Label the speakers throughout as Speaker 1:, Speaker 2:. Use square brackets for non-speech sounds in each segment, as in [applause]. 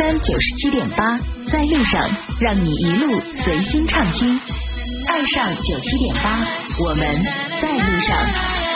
Speaker 1: FM 九十七点八，在路上，让你一路随心畅听。爱上九七点八，我们在路上。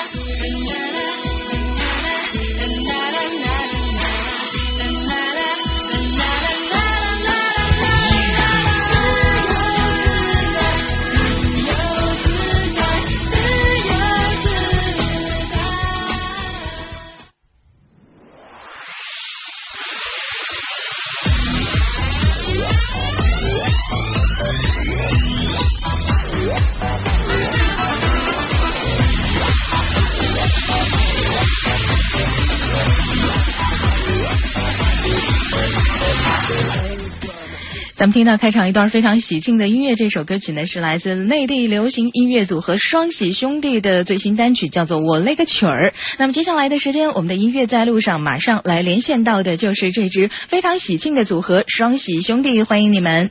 Speaker 1: 咱们听到开场一段非常喜庆的音乐，这首歌曲呢是来自内地流行音乐组合双喜兄弟的最新单曲，叫做《我勒个曲儿》。那么接下来的时间，我们的音乐在路上，马上来连线到的就是这支非常喜庆的组合双喜兄弟，欢迎你们。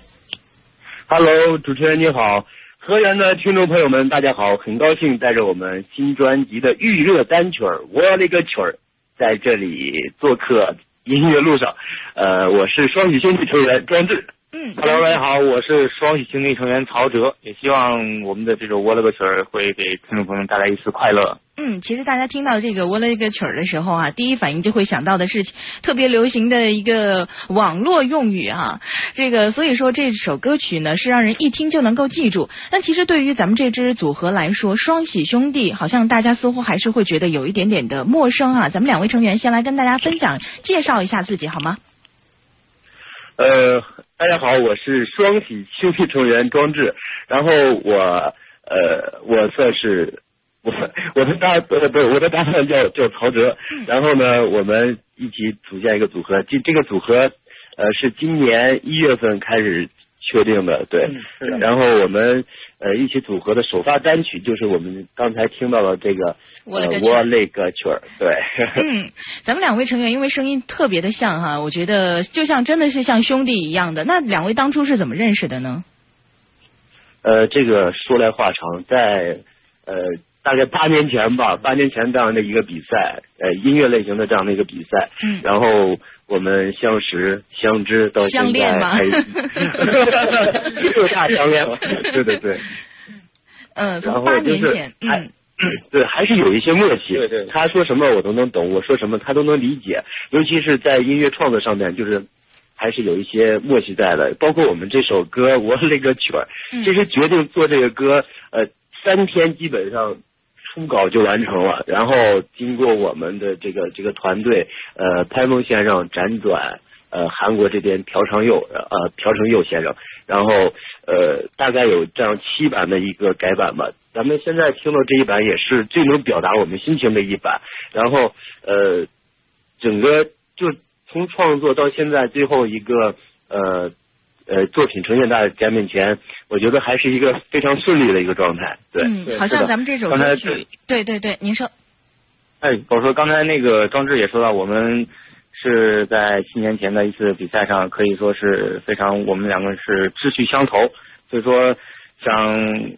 Speaker 2: Hello，主持人你好，河源的听众朋友们，大家好，很高兴带着我们新专辑的预热单曲《我勒个曲儿》在这里做客音乐路上。呃，我是双喜兄弟成员专志。
Speaker 1: 嗯
Speaker 3: Hello，大家好，我是双喜兄弟成员曹哲，也希望我们的这首《我勒个曲儿》会给听众朋友们带来一丝快乐。
Speaker 1: 嗯，其实大家听到这个《我勒个曲儿》的时候啊，第一反应就会想到的是特别流行的一个网络用语啊。这个所以说这首歌曲呢是让人一听就能够记住。那其实对于咱们这支组合来说，双喜兄弟好像大家似乎还是会觉得有一点点的陌生啊。咱们两位成员先来跟大家分享介绍一下自己好吗？
Speaker 2: 呃，大家好，我是双喜兄弟成员庄志，然后我呃，我算是我我的搭呃不是我的搭档叫叫曹哲，然后呢，我们一起组建一个组合，这这个组合呃是今年一月份开始确定的，对，然后我们呃一起组合的首发单曲就是我们刚才听到了这个呃
Speaker 1: 我勒个曲儿
Speaker 2: 我勒个曲儿，对。
Speaker 1: 嗯，咱们两位成员因为声音特别的像哈、我觉得就像真的是像兄弟一样的。那两位当初是怎么认识的呢？
Speaker 2: 呃，这个说来话长，在呃大概八年前吧，八年前这样的一个比赛，呃音乐类型的这样的一个比赛，
Speaker 1: 嗯
Speaker 2: 然后我们相识相知到现
Speaker 1: 相恋吗？
Speaker 2: 在还 [laughs] 又大相恋了，对对对，
Speaker 1: 嗯，
Speaker 2: 然
Speaker 1: 从八
Speaker 2: 后就是
Speaker 1: 年前，
Speaker 2: 还
Speaker 1: 嗯。[clears throat]
Speaker 2: 对，还是有一些默契。
Speaker 3: 对对
Speaker 2: 他说什么我都能懂，我说什么他都能理解，尤其是在音乐创作上面，就是还是有一些默契在的。包括我们这首歌《我勒个曲儿》，
Speaker 1: 嗯。
Speaker 2: 其实决定做这个歌，呃，三天基本上初稿就完成了，然后经过我们的这个这个团队，呃，潘峰先生辗转。呃，韩国这边朴成佑，呃，朴成佑先生，然后呃，大概有这样七版的一个改版吧。咱们现在听到这一版也是最能表达我们心情的一版。然后呃，整个就从创作到现在最后一个呃呃作品呈现大家面前，我觉得还是一个非常顺利的一个状态。对，
Speaker 1: 嗯，好像咱们这首
Speaker 3: 刚才
Speaker 1: 歌曲，对对对，您说，
Speaker 3: 哎，我说刚才那个庄志也说到，我们是在七年前的一次比赛上，可以说是非常，我们两个是志趣相投，所以说想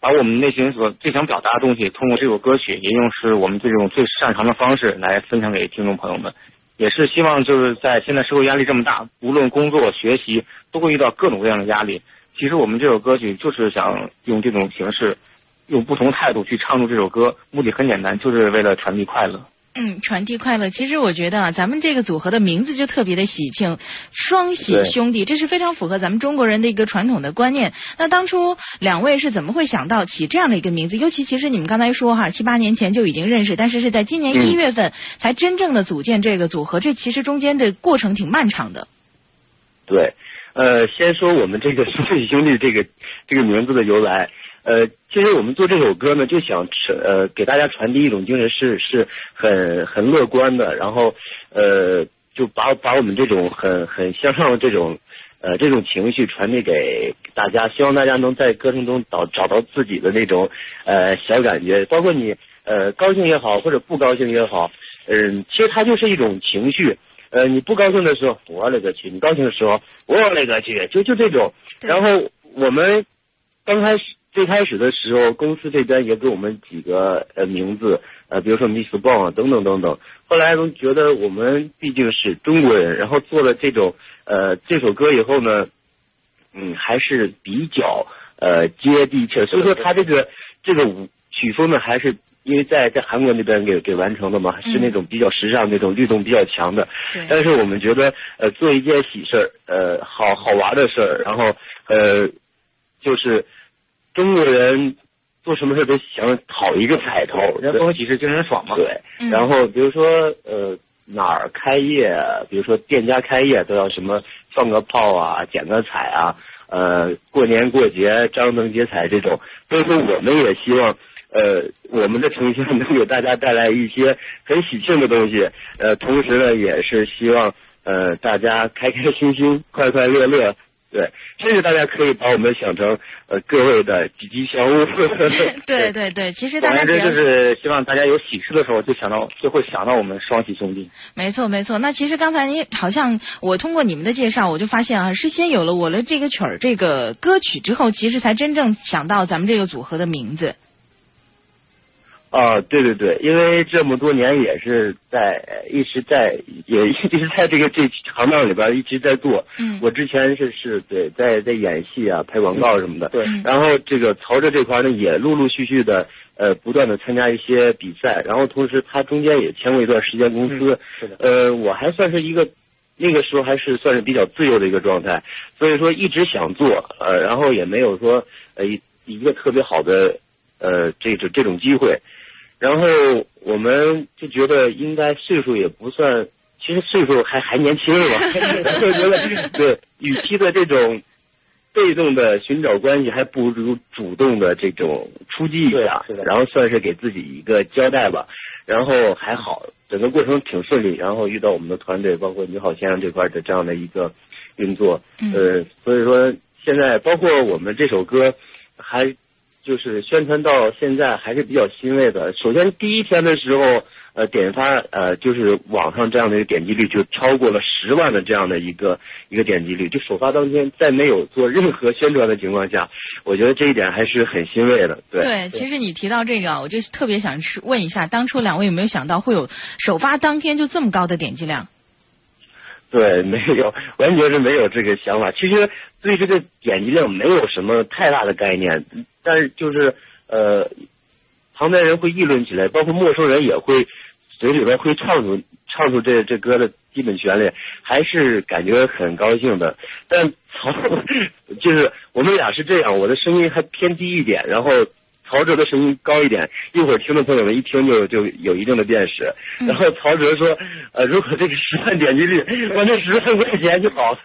Speaker 3: 把我们内心所最想表达的东西，通过这首歌曲，也用是我们这种最擅长的方式来分享给听众朋友们。也是希望就是在现在社会压力这么大，无论工作、学习，都会遇到各种各样的压力。其实我们这首歌曲就是想用这种形式，用不同态度去唱出这首歌，目的很简单，就是为了传递快乐。
Speaker 1: 嗯，传递快乐。其实我觉得啊，咱们这个组合的名字就特别的喜庆，双喜兄弟，这是非常符合咱们中国人的一个传统的观念。那当初两位是怎么会想到起这样的一个名字？尤其其实你们刚才说哈，七八年前就已经认识，但是是在今年
Speaker 2: 嗯
Speaker 1: 一月份才真正的组建这个组合，这其实中间的过程挺漫长的。
Speaker 2: 对，呃，先说我们这个双喜兄弟这个这个名字的由来。呃，其实我们做这首歌呢，就想传呃给大家传递一种精神是是很很乐观的，然后呃就把把我们这种很很向上的这种呃这种情绪传递给大家，希望大家能在歌声中找找到自己的那种呃小感觉，包括你呃高兴也好，或者不高兴也好，嗯、其实它就是一种情绪。呃，你不高兴的时候，我勒个去；你高兴的时候，我勒个去，就就这种。然后我们刚开始最开始的时候，公司这边也给我们几个呃名字，呃，比如说 Miss 啊，等等等等。后来都觉得我们毕竟是中国人，然后做了这种呃这首歌以后呢，嗯，还是比较呃接地气，所以说他这个这个舞曲风呢，还是因为在在韩国那边给给完成的嘛，是那种比较时尚、那种律动比较强的。但是我们觉得呃做一件喜事儿，呃好好玩的事儿，然后呃就是中国人。做什么事都想讨一个彩头，
Speaker 3: 人逢喜事精神爽嘛。
Speaker 2: 对，然后比如说呃哪儿开业，比如说店家开业都要什么放个炮啊，剪个彩啊，呃过年过节张灯结彩这种。所以说我们也希望呃我们的呈现能给大家带来一些很喜庆的东西，呃同时呢也是希望呃大家开开心心、快快乐乐。对，甚至大家可以把我们想成呃各位的吉吉祥物。
Speaker 1: 对对对，其实大家
Speaker 3: 就是希望大家有喜事的时候就想到就会想到我们双喜兄弟。
Speaker 1: 没错没错，那其实刚才你好像我通过你们的介绍，我就发现啊，是先有了我的这个曲儿这个歌曲之后，其实才真正想到咱们这个组合的名字。
Speaker 2: 啊，对对对，因为这么多年也是在一直在也一直在这个这行当里边一直在做。
Speaker 1: 嗯。
Speaker 2: 我之前是是对在在演戏啊，拍广告什么的。
Speaker 3: 对。
Speaker 2: 然后这个曹哲这块呢，也陆陆续续的呃不断的参加一些比赛，然后同时他中间也签过一段时间公司。
Speaker 3: 是的。
Speaker 2: 呃，我还算是一个那个时候还是算是比较自由的一个状态，所以说一直想做呃，然后也没有说呃一一个特别好的呃这种这种机会。然后我们就觉得应该岁数也不算，其实岁数还还年轻嘛，[laughs] [laughs] 就觉得对，与其的这种被动的寻找关系，还不如主动的这种出击一下，然后算是给自己一个交代吧。然后还好，整个过程挺顺利。然后遇到我们的团队，包括你好先生这块的这样的一个运作，呃，所以说现在包括我们这首歌还。就是宣传到现在还是比较欣慰的。首先第一天的时候，呃，点发呃，就是网上这样的一个点击率就超过了十万的这样的一个一个点击率。就首发当天，在没有做任何宣传的情况下，我觉得这一点还是很欣慰的。对，
Speaker 1: 对，其实你提到这个，我就特别想问一下，当初两位有没有想到会有首发当天就这么高的点击量？[laughs]
Speaker 2: 对，没有，完全是没有这个想法。其实对这个点击量没有什么太大的概念。但是就是呃，旁边人会议论起来，包括陌生人也会嘴里边会唱出唱出这这歌的基本旋律，还是感觉很高兴的。但曹 [laughs] 就是我们俩是这样，我的声音还偏低一点，然后曹哲的声音高一点。一会儿听众朋友们一听就就有一定的辨识。然后曹哲说呃，如果这个十万点击率，我那十万块钱就好了。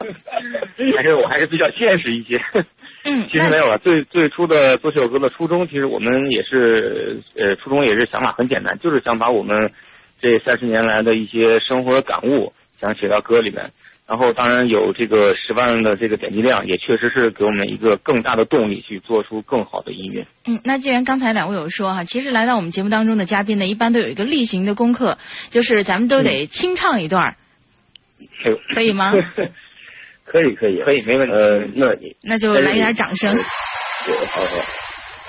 Speaker 3: 还是我还是比较现实一些。
Speaker 1: 嗯，
Speaker 3: 其实没有了。最最初的做这首歌的初衷，其实我们也是呃，初衷也是想法很简单，就是想把我们这三十年来的一些生活感悟，想写到歌里面。然后当然有这个十万的这个点击量，也确实是给我们一个更大的动力，去做出更好的音乐。
Speaker 1: 嗯，那既然刚才两位有说哈，其实来到我们节目当中的嘉宾呢，一般都有一个例行的功课，就是咱们都得清唱一段，可以吗？[laughs]
Speaker 2: 可以可以
Speaker 3: 可以没问题。
Speaker 2: 呃，那你
Speaker 1: 那就来一点掌声。
Speaker 2: 对，好好。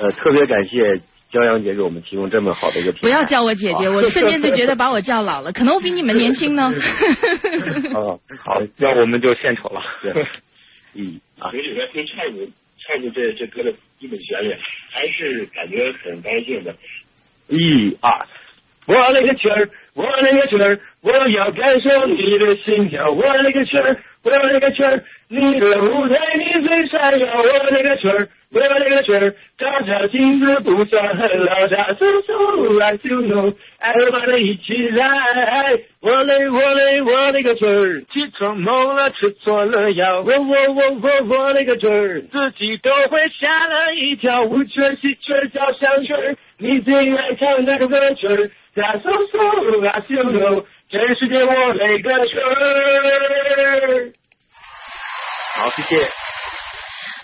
Speaker 2: 呃，特别感谢骄阳姐给我们提供这么好的一个。
Speaker 1: 不要叫我姐姐，我瞬间就觉得把我叫老了。[laughs] 可能我比你们年轻呢。
Speaker 2: 哦，[laughs]
Speaker 3: 好，那我们就献丑了。
Speaker 2: 对，[laughs] 嗯啊，嘴里面可以唱出唱出这这歌的基本旋律，还是感觉很高兴的。一二，我勒个去儿，我勒个去儿，我要感受你的心跳，我勒个去儿。我勒个去儿，你的舞台你最闪耀。我勒个去儿，我勒个去儿，照照镜子不算很老家。So so I do know，everybody 一起来。我勒我勒我勒个去儿，起床懵了吃错了药。我我我我我勒个去儿，自己都会吓了一跳。五圈戏圈交响曲儿，你最爱唱那个歌曲儿。So so I do know。全世界我勒个去儿！
Speaker 3: 好，谢谢。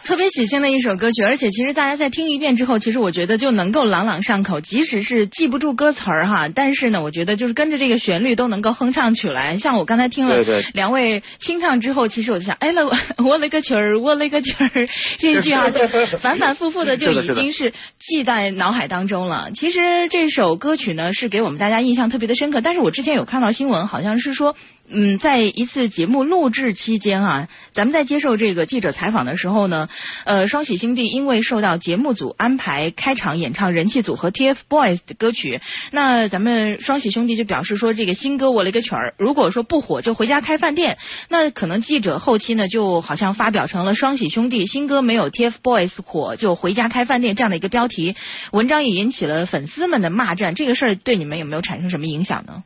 Speaker 1: 特别喜庆的一首歌曲，而且其实大家在听一遍之后，其实我觉得就能够朗朗上口，即使是记不住歌词儿哈，但是呢，我觉得就是跟着这个旋律都能够哼唱起来。像我刚才听了两位清唱之后，其实我就想，哎了，[laughs] 我勒个曲儿，我勒个曲儿，[laughs] 这一句啊，[laughs] 就反反复复的就已经是记在脑海当中了。其实这首歌曲呢，是给我们大家印象特别的深刻。但是我之前有看到新闻，好像是说。嗯，在一次节目录制期间啊，咱们在接受这个记者采访的时候呢，呃，双喜兄弟因为受到节目组安排开场演唱人气组合 TFBOYS 的歌曲，那咱们双喜兄弟就表示说，这个新歌我了个曲儿，如果说不火就回家开饭店。那可能记者后期呢，就好像发表成了双喜兄弟新歌没有 TFBOYS 火就回家开饭店这样的一个标题，文章也引起了粉丝们的骂战。这个事儿对你们有没有产生什么影响呢？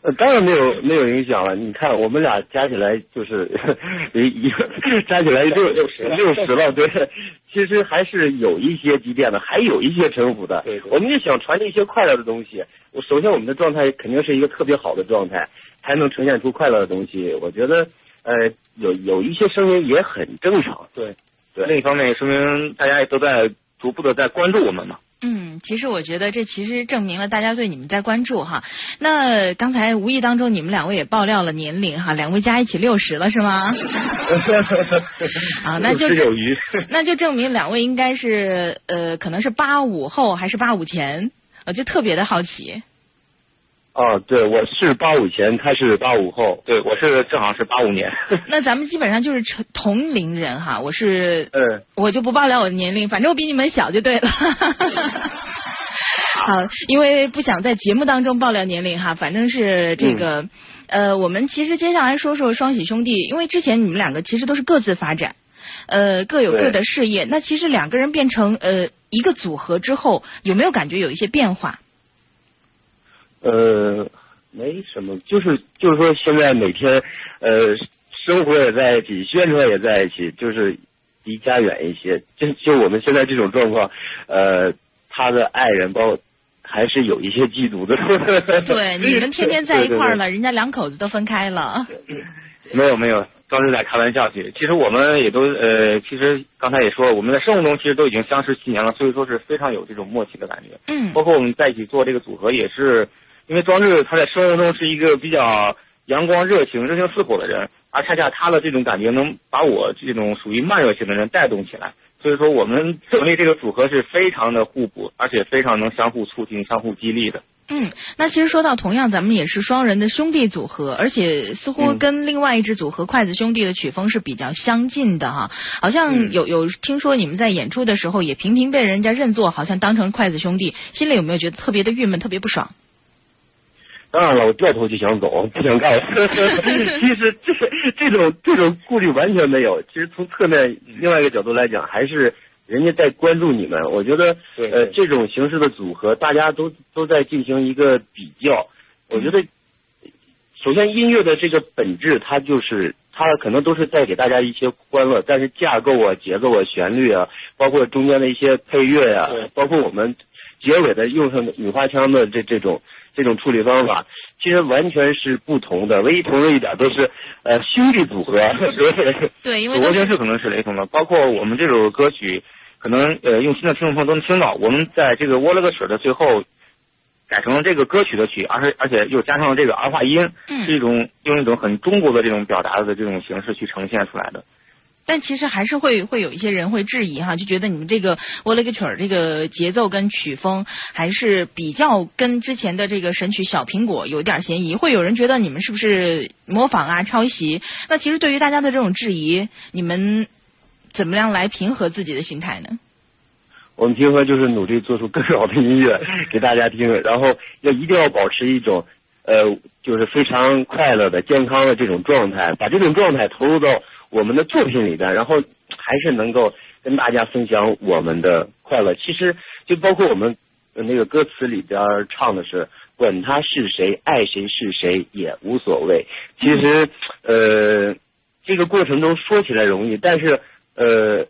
Speaker 2: 呃，当然没有没有影响了。你看，我们俩加起来就是一加起来六六十六十了，对。其实还是有一些积淀的，还有一些沉浮的。
Speaker 3: 对。
Speaker 2: 我们就想传递一些快乐的东西。我首先我们的状态肯定是一个特别好的状态，才能呈现出快乐的东西。我觉得呃，有有一些声音也很正常。
Speaker 3: 对。对。另一方面也说明大家也都在逐步的在关注我们嘛。
Speaker 1: 嗯，其实我觉得这其实证明了大家对你们在关注哈。那刚才无意当中你们两位也爆料了年龄哈，两位加一起六十了是吗？[laughs] 啊，那就那就证明两位应该是呃，可能是八五后还是八五前，我就特别的好奇。
Speaker 2: 哦，对，我是八五前，他是八五后，
Speaker 3: 对，我是正好是八五年。[laughs]
Speaker 1: 那咱们基本上就是成同龄人哈，我是，
Speaker 2: 嗯，
Speaker 1: 我就不爆料我的年龄，反正我比你们小就对了。[laughs] 好，因为不想在节目当中爆料年龄哈，反正是这个，呃，我们其实接下来说说双喜兄弟，因为之前你们两个其实都是各自发展，呃，各有各的事业，那其实两个人变成呃一个组合之后，有没有感觉有一些变化？
Speaker 2: 呃，没什么，就是就是说，现在每天呃，生活也在一起，宣传也在一起，就是离家远一些。就就我们现在这种状况，呃，他的爱人包括还是有一些嫉妒的。
Speaker 1: 对，你们天天在一块儿了，[laughs] 人家两口子都分开了。
Speaker 3: 没有没有，当时在开玩笑去。其实我们也都呃，其实刚才也说了，我们在生活中其实都已经相识七年了，所以说是非常有这种默契的感觉。
Speaker 1: 嗯。
Speaker 3: 包括我们在一起做这个组合也是。因为庄志他在生活中是一个比较阳光、热情、热情似火的人，而恰恰他的这种感觉能把我这种属于慢热型的人带动起来，所以说我们成立这个组合是非常的互补，而且非常能相互促进、相互激励的。
Speaker 1: 嗯，那其实说到同样，咱们也是双人的兄弟组合，而且似乎跟另外一支组合筷子兄弟的曲风是比较相近的哈。好像有有听说你们在演出的时候也频频被人家认作好像当成筷子兄弟，心里有没有觉得特别的郁闷、特别不爽？
Speaker 2: 当然了，我掉头就想走，[laughs] 不想干了。[laughs] 其实这这种这种顾虑完全没有。其实从侧面另外一个角度来讲，还是人家在关注你们。我觉得呃这种形式的组合，大家都都在进行一个比较。我觉得首先音乐的这个本质，它就是它可能都是带给大家一些欢乐，但是架构啊、节奏啊、旋律啊，包括中间的一些配乐呀，包括我们结尾的用上女花腔的这这种。这种处理方法其实完全是不同的，唯一同的一点都是呃兄弟组合。[laughs]
Speaker 1: 对，因为
Speaker 3: 组合形式可能是雷同的，包括我们这首歌曲，可能呃用心的听众朋友都能听到，我们在这个窝了个水的最后改成了这个歌曲的曲，而且而且又加上了这个儿化音，是一种用一种很中国的这种表达的这种形式去呈现出来的。
Speaker 1: 但其实还是会会有一些人会质疑哈，就觉得你们这个我勒个曲儿这个节奏跟曲风还是比较跟之前的这个神曲小苹果有点嫌疑，会有人觉得你们是不是模仿啊抄袭？那其实对于大家的这种质疑，你们怎么样来平和自己的心态呢？
Speaker 2: 我们平和就是努力做出更好的音乐给大家听，然后要一定要保持一种呃就是非常快乐的健康的这种状态，把这种状态投入到。我们的作品里边，然后还是能够跟大家分享我们的快乐。其实就包括我们那个歌词里边唱的是“管他是谁，爱谁是谁也无所谓”。其实呃，这个过程中说起来容易，但是呃，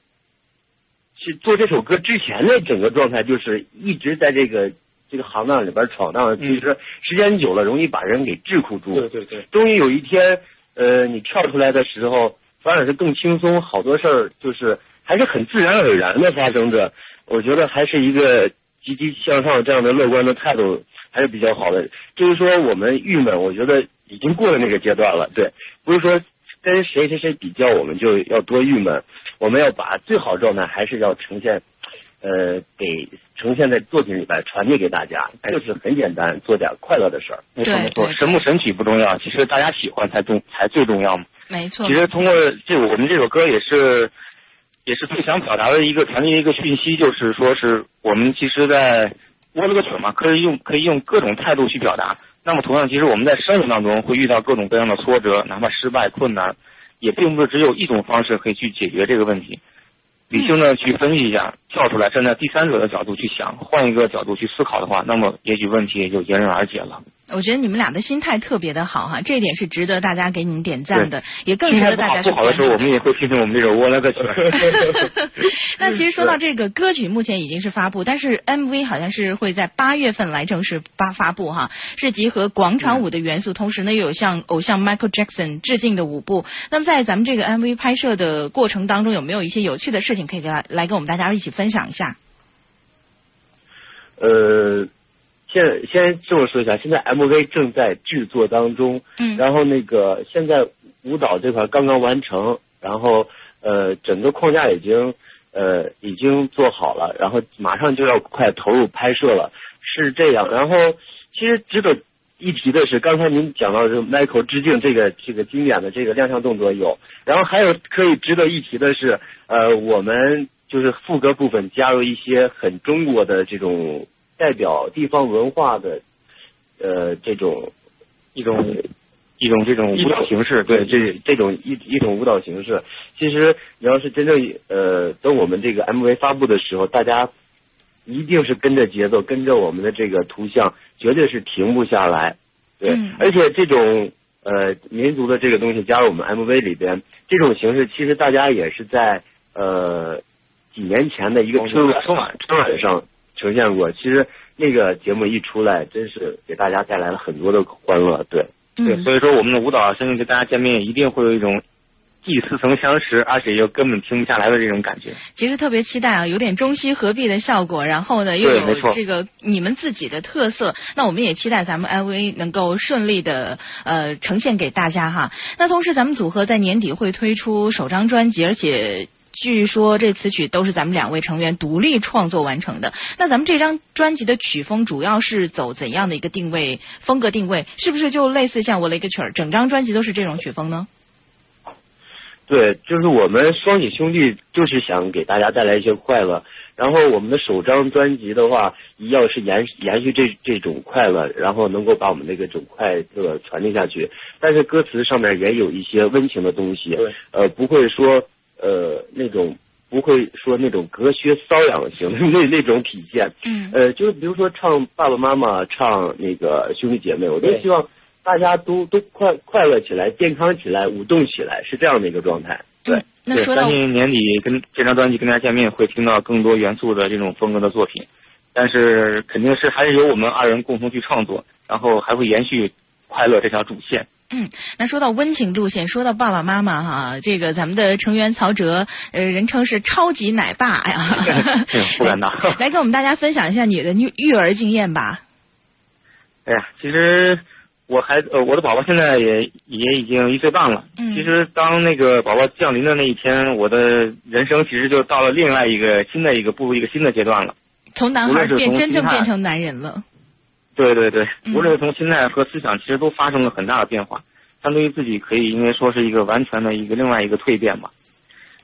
Speaker 2: 去做这首歌之前的整个状态就是一直在这个这个行当里边闯荡。其实时间久了，容易把人给桎梏住。
Speaker 3: 对对对。
Speaker 2: 终于有一天，呃，你跳出来的时候。当然是更轻松，好多事儿就是还是很自然而然的发生着。我觉得还是一个积极向上这样的乐观的态度还是比较好的。至于说我们郁闷，我觉得已经过了那个阶段了。对，不是说跟谁谁谁比较，我们就要多郁闷。我们要把最好的状态还是要呈现，呃，给呈现在作品里边传递给大家，就是很简单，做点快乐的事儿。
Speaker 3: 没错没错，神不神奇不重要，其实大家喜欢才重才最重要嘛。
Speaker 1: 没错。
Speaker 3: 其实通过这我们这首歌也是也是最想表达的一个传递的一个讯息，就是说是我们其实，在窝了个曲嘛，可以用可以用各种态度去表达。那么同样，其实我们在生活当中会遇到各种各样的挫折，哪怕失败困难。也并不是只有一种方式可以去解决这个问题，理性的去分析一下，跳出来站在第三者的角度去想，换一个角度去思考的话，那么也许问题也就迎刃而解了。
Speaker 1: 我觉得你们俩的心态特别的好哈，这一点是值得大家给你们点赞的，也更值得大家去
Speaker 3: 不好的时候，我们也会听听我们这首《我来个曲》。
Speaker 1: 那其实说到这个歌曲，目前已经是发布，但是 MV 好像是会在八月份来正式发发布哈，是集合广场舞的元素，同时呢又有向偶像 Michael Jackson 致敬的舞步。那么在咱们这个 MV 拍摄的过程当中，有没有一些有趣的事情可以来来跟我们大家一起分享一下？
Speaker 2: 呃。先先这么说一下，现在 MV 正在制作当中，
Speaker 1: 嗯，
Speaker 2: 然后那个现在舞蹈这块刚刚完成，然后呃整个框架已经呃已经做好了，然后马上就要快投入拍摄了，是这样。然后其实值得一提的是，刚才您讲到这 Michael 致敬这个这个经典的这个亮相动作有，然后还有可以值得一提的是，呃我们就是副歌部分加入一些很中国的这种。代表地方文化的呃这种
Speaker 3: 一种一种这种舞蹈形式，
Speaker 2: 对这这种一一种舞蹈形式，其实你要是真正呃等我们这个 MV 发布的时候，大家一定是跟着节奏，跟着我们的这个图像，绝对是停不下来。对，而且这种呃民族的这个东西加入我们 MV 里边，这种形式其实大家也是在呃几年前的一个春晚春晚春晚上。呈现过，其实那个节目一出来，真是给大家带来了很多的欢乐，对，
Speaker 3: 对，所以说我们的舞蹈，相信跟大家见面一定会有一种既似曾相识，而且又根本停不下来的这种感觉。
Speaker 1: 其实特别期待啊，有点中西合璧的效果，然后呢又有这个你们自己的特色，那我们也期待咱们 MV 能够顺利的呃呈现给大家哈。那同时咱们组合在年底会推出首张专辑，而且。据说这词曲都是咱们两位成员独立创作完成的。那咱们这张专辑的曲风主要是走怎样的一个定位风格定位？是不是就类似像我一个曲儿，整张专辑都是这种曲风呢？
Speaker 2: 对，就是我们双喜兄弟就是想给大家带来一些快乐。然后我们的首张专辑的话，要是延延续这这种快乐，然后能够把我们那个种快乐传递下去。但是歌词上面也有一些温情的东西，呃，不会说。呃，那种不会说那种隔靴搔痒型的 [laughs] 那那种体现，
Speaker 1: 嗯，
Speaker 2: 呃，就是比如说唱爸爸妈妈，唱那个兄弟姐妹，我都希望大家都都快快乐起来，健康起来，舞动起来，是这样的一个状态。对，
Speaker 1: 那说到
Speaker 3: 相信年底跟这张专辑跟大家见面，会听到更多元素的这种风格的作品，但是肯定是还是由我们二人共同去创作，然后还会延续快乐这条主线。
Speaker 1: 嗯，那说到温情路线，说到爸爸妈妈哈，这个咱们的成员曹哲，呃，人称是超级奶爸
Speaker 3: 呀，[laughs] 不敢当。
Speaker 1: 来跟我们大家分享一下你的育育儿经验吧。
Speaker 3: 哎呀，其实我孩呃，我的宝宝现在也也已经一岁半了。
Speaker 1: 嗯。
Speaker 3: 其实当那个宝宝降临的那一天，我的人生其实就到了另外一个新的一个步入一个新的阶段了。
Speaker 1: 从男孩变真正变成男人了。
Speaker 3: 对对对，无论是从心态和思想，其实都发生了很大的变化。相对于自己，可以应该说是一个完全的一个另外一个蜕变吧。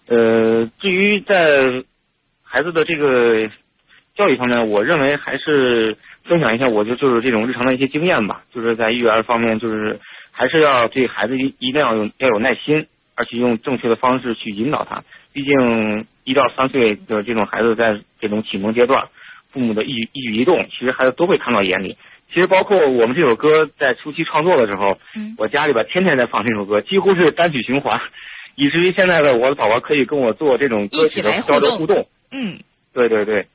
Speaker 3: 呃，至于在孩子的这个教育方面，我认为还是分享一下，我就就是这种日常的一些经验吧。就是在育儿方面，就是还是要对孩子一一定要有要有耐心，而且用正确的方式去引导他。毕竟一到三岁的这种孩子，在这种启蒙阶段。父母的一一举一动，其实孩子都会看到眼里。其实包括我们这首歌在初期创作的时候，嗯我家里边天天在放这首歌，几乎是单曲循环，[laughs] 以至于现在的我的宝宝可以跟我做这种歌曲的交流互动。
Speaker 1: 嗯，
Speaker 3: 对对对。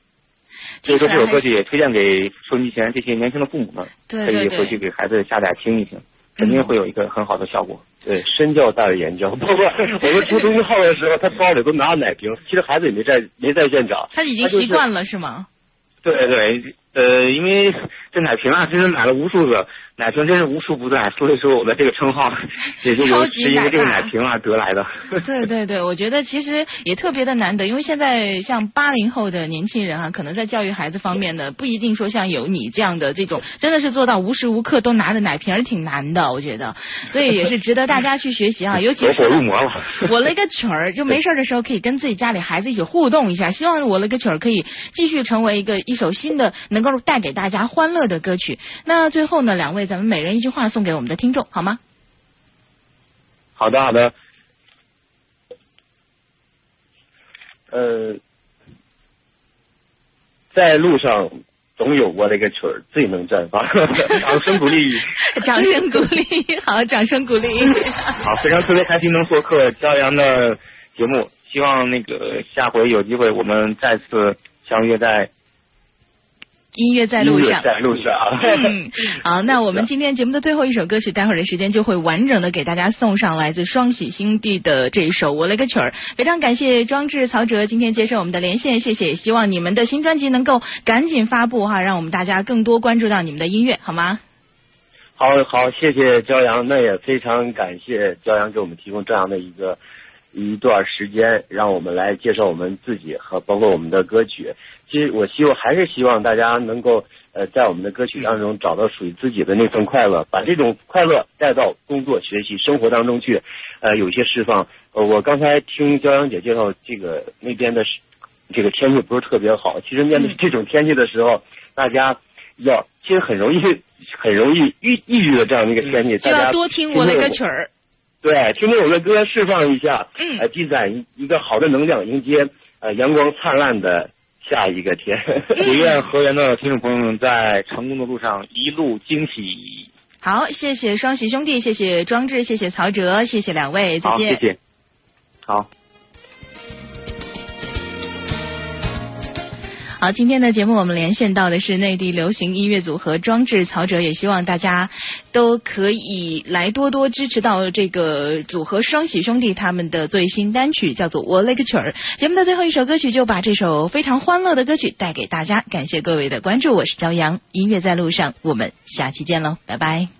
Speaker 3: 所以说这首歌曲也推荐给收音机前这些年轻的父母们，可以回去给孩子下载听一听。肯定会有一个很好的效果。
Speaker 2: 对，身教大于言教。包括我们出冬阴号的时候，他包里都拿着奶瓶，其实孩子也没在没在现场。
Speaker 1: 他已经习惯了是吗？
Speaker 3: 对对，呃，因为这奶瓶啊，真是买了无数个。奶瓶真是无处不在，所以说我的这个称号 [laughs] 也就由是因为这个奶瓶而得来的。
Speaker 1: 对对对，我觉得其实也特别的难得，因为现在像八零后的年轻人啊，可能在教育孩子方面呢，不一定说像有你这样的这种，真的是做到无时无刻都拿着奶瓶，挺难的，我觉得，所以也是值得大家去学习啊。[laughs] 尤其是
Speaker 3: 入魔了，
Speaker 1: 我了个曲儿，就没事的时候可以跟自己家里孩子一起互动一下。希望我了个曲儿可以继续成为一个一首新的能够带给大家欢乐的歌曲。那最后呢，两位咱们每人一句话送给我们的听众，好吗？
Speaker 2: 好的，好的。呃，在路上总有我的个曲儿最能绽放，[laughs] 掌声鼓励，
Speaker 1: 掌声鼓励，[laughs] 好，掌声鼓励。[laughs]
Speaker 3: 好，非常特别开心能做客骄阳的节目，希望那个下回有机会我们再次相约在。
Speaker 1: 音乐在路上，
Speaker 2: 在路上。
Speaker 1: 嗯，好，那我们今天节目的最后一首歌曲，待会儿的时间就会完整的给大家送上来自双喜兄弟的这一首《我嘞个曲儿》。非常感谢庄志、曹哲今天接受我们的连线，谢谢。希望你们的新专辑能够赶紧发布哈，让我们大家更多关注到你们的音乐，好吗？
Speaker 2: 好好，谢谢骄阳，那也非常感谢骄阳给我们提供这样的一个一段时间，让我们来介绍我们自己和包括我们的歌曲。其实我希望还是希望大家能够呃在我们的歌曲当中找到属于自己的那份快乐，把这种快乐带到工作、学习、生活当中去，呃有一些释放。呃我刚才听焦阳姐介绍这个那边的这个天气不是特别好，其实面对这种天气的时候，大家要其实很容易很容易抑抑郁的这样的一个天气，大家
Speaker 1: 多听我那个曲儿，
Speaker 2: 对，听听我的歌释放一下，
Speaker 1: 嗯，
Speaker 2: 呃积攒一一个好的能量，迎接呃阳光灿烂的。下一个天，[laughs]
Speaker 3: 祝愿河源的听众朋友们在成功的路上一路惊喜。
Speaker 1: 好，谢谢双喜兄弟，谢谢庄志，谢谢曹哲，谢谢两位，再见。
Speaker 3: 好，谢谢。好。
Speaker 1: 好，今天的节目我们连线到的是内地流行音乐组合装置曹哲，也希望大家都可以来多多支持到这个组合双喜兄弟他们的最新单曲，叫做《我勒个曲儿》。节目的最后一首歌曲就把这首非常欢乐的歌曲带给大家，感谢各位的关注，我是骄阳，音乐在路上，我们下期见喽，拜拜。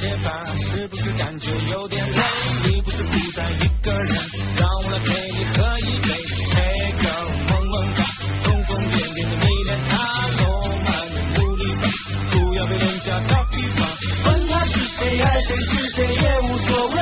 Speaker 4: 歇吧，是不是感觉有点累？你不是孤单一个人，让我来陪你喝一杯。Hey girl，萌萌哒，疯疯癫癫的迷恋他，浪漫的努力吧，不要被人家代替吧，管他是谁爱谁是谁也无所谓。